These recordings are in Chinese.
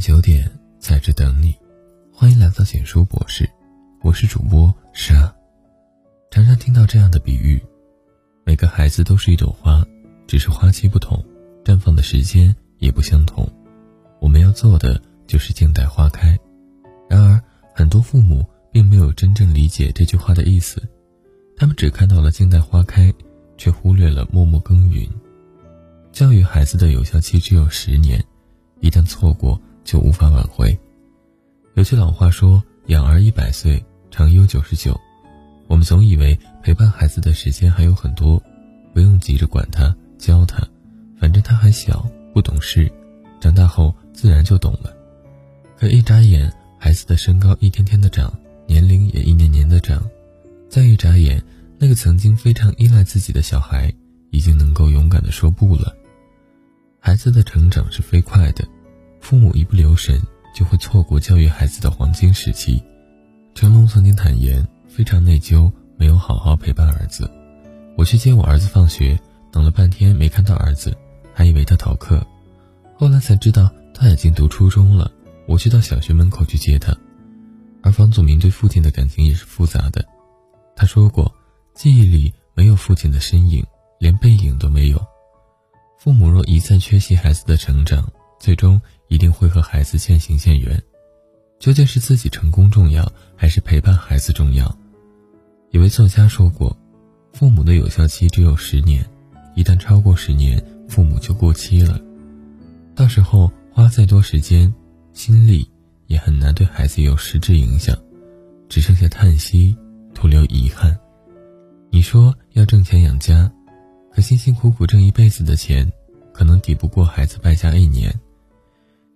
九点在这等你，欢迎来到简书博士，我是主播莎。常常听到这样的比喻：每个孩子都是一朵花，只是花期不同，绽放的时间也不相同。我们要做的就是静待花开。然而，很多父母并没有真正理解这句话的意思，他们只看到了静待花开，却忽略了默默耕耘。教育孩子的有效期只有十年。一旦错过，就无法挽回。有句老话说：“养儿一百岁，长忧九十九。”我们总以为陪伴孩子的时间还有很多，不用急着管他、教他，反正他还小，不懂事，长大后自然就懂了。可一眨眼，孩子的身高一天天的长，年龄也一年年的长，再一眨眼，那个曾经非常依赖自己的小孩，已经能够勇敢的说不了。孩子的成长是飞快的，父母一不留神就会错过教育孩子的黄金时期。成龙曾经坦言，非常内疚，没有好好陪伴儿子。我去接我儿子放学，等了半天没看到儿子，还以为他逃课，后来才知道他已经读初中了。我去到小学门口去接他。而房祖名对父亲的感情也是复杂的，他说过，记忆里没有父亲的身影，连背影都没有。父母若一再缺席孩子的成长，最终一定会和孩子渐行渐远。究竟是自己成功重要，还是陪伴孩子重要？有位作家说过：“父母的有效期只有十年，一旦超过十年，父母就过期了。到时候花再多时间、心力，也很难对孩子有实质影响，只剩下叹息，徒留遗憾。你说要挣钱养家？”可辛辛苦苦挣一辈子的钱，可能抵不过孩子败家一年。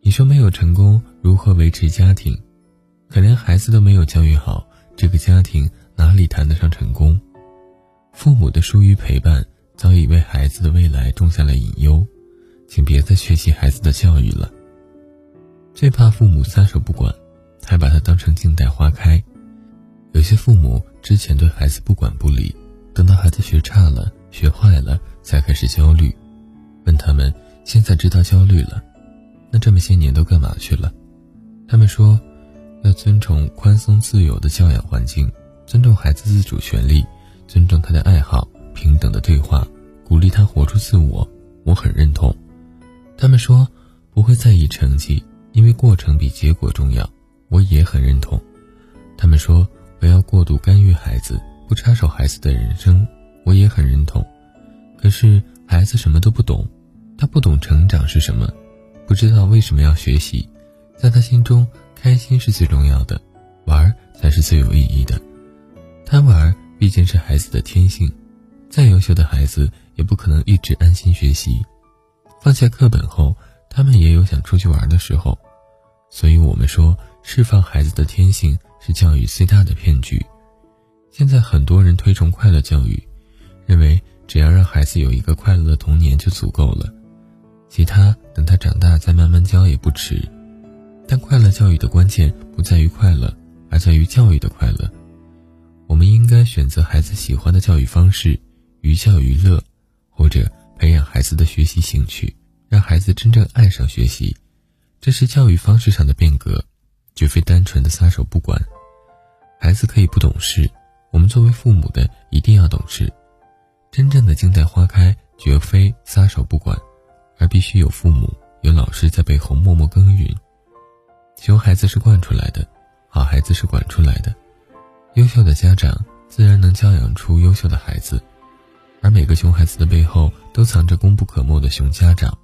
你说没有成功，如何维持家庭？可连孩子都没有教育好，这个家庭哪里谈得上成功？父母的疏于陪伴，早已为孩子的未来种下了隐忧。请别再缺席孩子的教育了。最怕父母撒手不管，还把他当成静待花开。有些父母之前对孩子不管不理，等到孩子学差了。学坏了才开始焦虑，问他们现在知道焦虑了，那这么些年都干嘛去了？他们说，要尊重宽松自由的教养环境，尊重孩子自主权利，尊重他的爱好，平等的对话，鼓励他活出自我。我很认同。他们说不会在意成绩，因为过程比结果重要。我也很认同。他们说不要过度干预孩子，不插手孩子的人生。我也很认同，可是孩子什么都不懂，他不懂成长是什么，不知道为什么要学习，在他心中，开心是最重要的，玩才是最有意义的。贪玩毕竟是孩子的天性，再优秀的孩子也不可能一直安心学习，放下课本后，他们也有想出去玩的时候。所以我们说，释放孩子的天性是教育最大的骗局。现在很多人推崇快乐教育。认为只要让孩子有一个快乐的童年就足够了，其他等他长大再慢慢教也不迟。但快乐教育的关键不在于快乐，而在于教育的快乐。我们应该选择孩子喜欢的教育方式，寓教于乐，或者培养孩子的学习兴趣，让孩子真正爱上学习。这是教育方式上的变革，绝非单纯的撒手不管。孩子可以不懂事，我们作为父母的一定要懂事。真正的静待花开，绝非撒手不管，而必须有父母、有老师在背后默默耕耘。熊孩子是惯出来的，好孩子是管出来的。优秀的家长自然能教养出优秀的孩子，而每个熊孩子的背后都藏着功不可没的熊家长。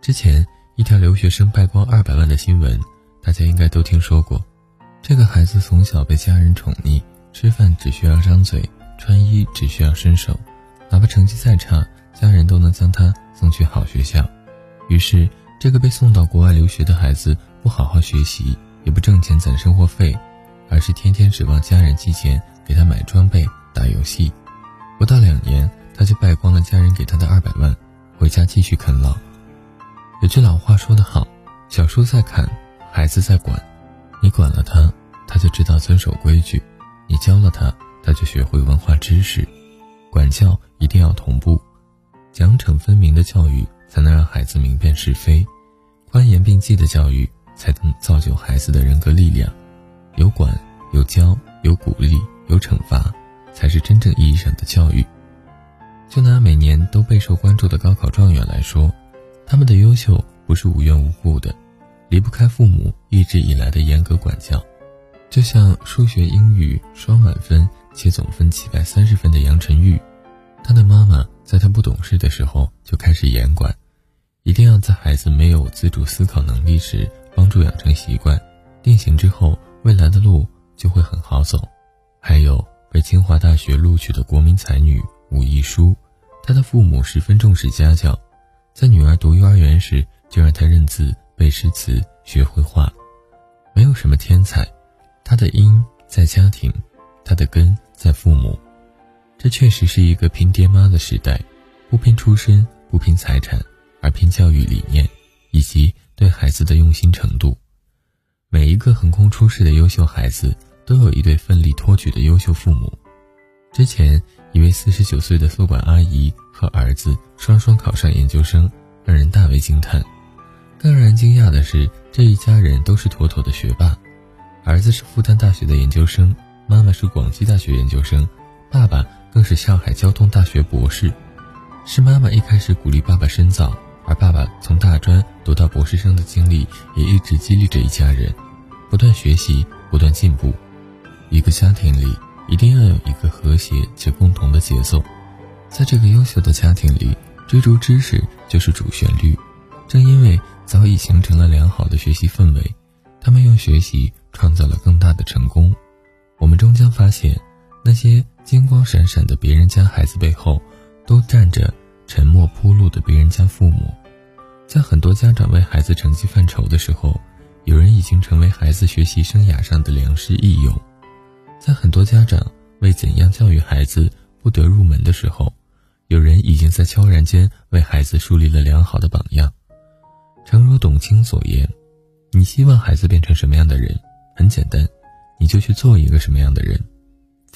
之前一条留学生败光二百万的新闻，大家应该都听说过。这个孩子从小被家人宠溺，吃饭只需要张嘴，穿衣只需要伸手。哪怕成绩再差，家人都能将他送去好学校。于是，这个被送到国外留学的孩子不好好学习，也不挣钱攒生活费，而是天天指望家人寄钱给他买装备、打游戏。不到两年，他就败光了家人给他的二百万，回家继续啃老。有句老话说得好：“小树在砍，孩子在管。你管了他，他就知道遵守规矩；你教了他，他就学会文化知识。”管教一定要同步，奖惩分明的教育才能让孩子明辨是非；宽严并济的教育才能造就孩子的人格力量。有管、有教、有鼓励、有惩罚，才是真正意义上的教育。就拿每年都备受关注的高考状元来说，他们的优秀不是无缘无故的，离不开父母一直以来的严格管教。就像数学、英语双满分且总分七百三十分的杨晨玉，他的妈妈在他不懂事的时候就开始严管，一定要在孩子没有自主思考能力时帮助养成习惯，定型之后。未来的路就会很好走。还有被清华大学录取的国民才女武亦姝，她的父母十分重视家教，在女儿读幼儿园时就让她认字、背诗词、学绘画。没有什么天才，她的因在家庭，她的根在父母。这确实是一个拼爹妈的时代，不拼出身，不拼财产，而拼教育理念以及对孩子的用心程度。每一个横空出世的优秀孩子，都有一对奋力托举的优秀父母。之前，一位四十九岁的宿管阿姨和儿子双双考上研究生，让人大为惊叹。更让人惊讶的是，这一家人都是妥妥的学霸。儿子是复旦大学的研究生，妈妈是广西大学研究生，爸爸更是上海交通大学博士。是妈妈一开始鼓励爸爸深造。而爸爸从大专读到博士生的经历，也一直激励着一家人不断学习、不断进步。一个家庭里一定要有一个和谐且共同的节奏。在这个优秀的家庭里，追逐知识就是主旋律。正因为早已形成了良好的学习氛围，他们用学习创造了更大的成功。我们终将发现，那些金光闪闪的别人家孩子背后，都站着。沉默铺路的别人家父母，在很多家长为孩子成绩犯愁的时候，有人已经成为孩子学习生涯上的良师益友；在很多家长为怎样教育孩子不得入门的时候，有人已经在悄然间为孩子树立了良好的榜样。诚如董卿所言：“你希望孩子变成什么样的人？很简单，你就去做一个什么样的人。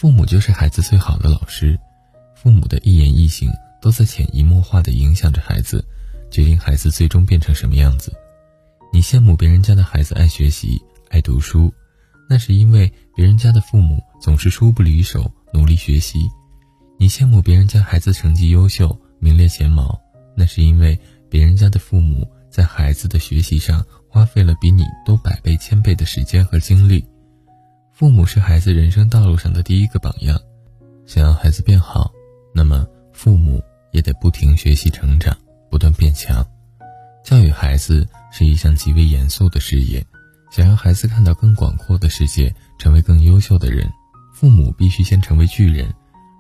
父母就是孩子最好的老师，父母的一言一行。”都在潜移默化地影响着孩子，决定孩子最终变成什么样子。你羡慕别人家的孩子爱学习、爱读书，那是因为别人家的父母总是书不离手、努力学习；你羡慕别人家孩子成绩优秀、名列前茅，那是因为别人家的父母在孩子的学习上花费了比你多百倍、千倍的时间和精力。父母是孩子人生道路上的第一个榜样，想要孩子变好，那么父母。也得不停学习成长，不断变强。教育孩子是一项极为严肃的事业，想让孩子看到更广阔的世界，成为更优秀的人，父母必须先成为巨人，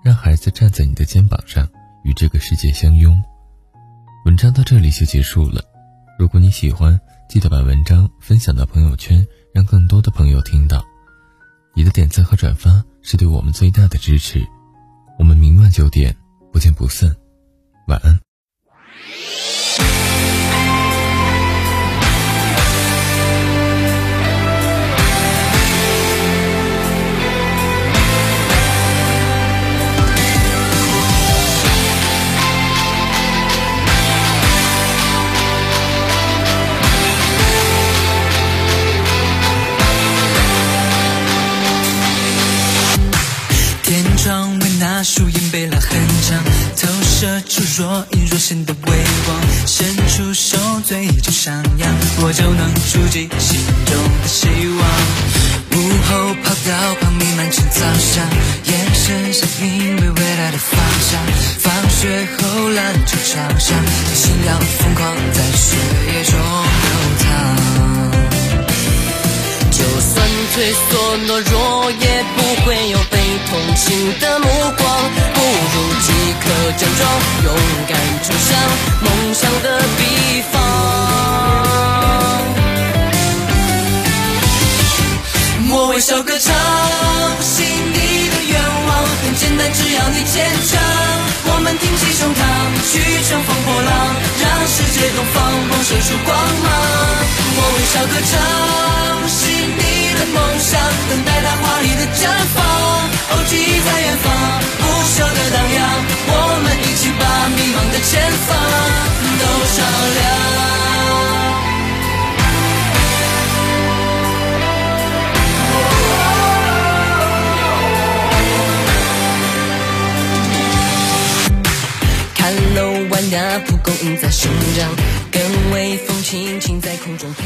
让孩子站在你的肩膀上，与这个世界相拥。文章到这里就结束了。如果你喜欢，记得把文章分享到朋友圈，让更多的朋友听到。你的点赞和转发是对我们最大的支持。我们明晚九点不见不散。晚安。若隐若现的微光，伸出手嘴就上扬，我就能触及心中的希望。午后跑道旁弥漫成早香，眼神像因为未来的方向。放学后篮球场上，心要疯狂在血液中流淌。退缩懦弱，也不会有被同情的目光。不如即刻站桩，勇敢冲向梦想的彼方。我微笑歌唱，心里的愿望很简单，只要你坚强。我们挺起胸膛，去乘风破浪，让世界东方萌生出光芒。小歌唱是你的梦想，等待它华丽的绽放，哦，记忆在远方，不朽的荡漾，我们一起把迷茫的前方都照亮。看楼外那蒲公英在生长，跟微风轻轻在空中飘。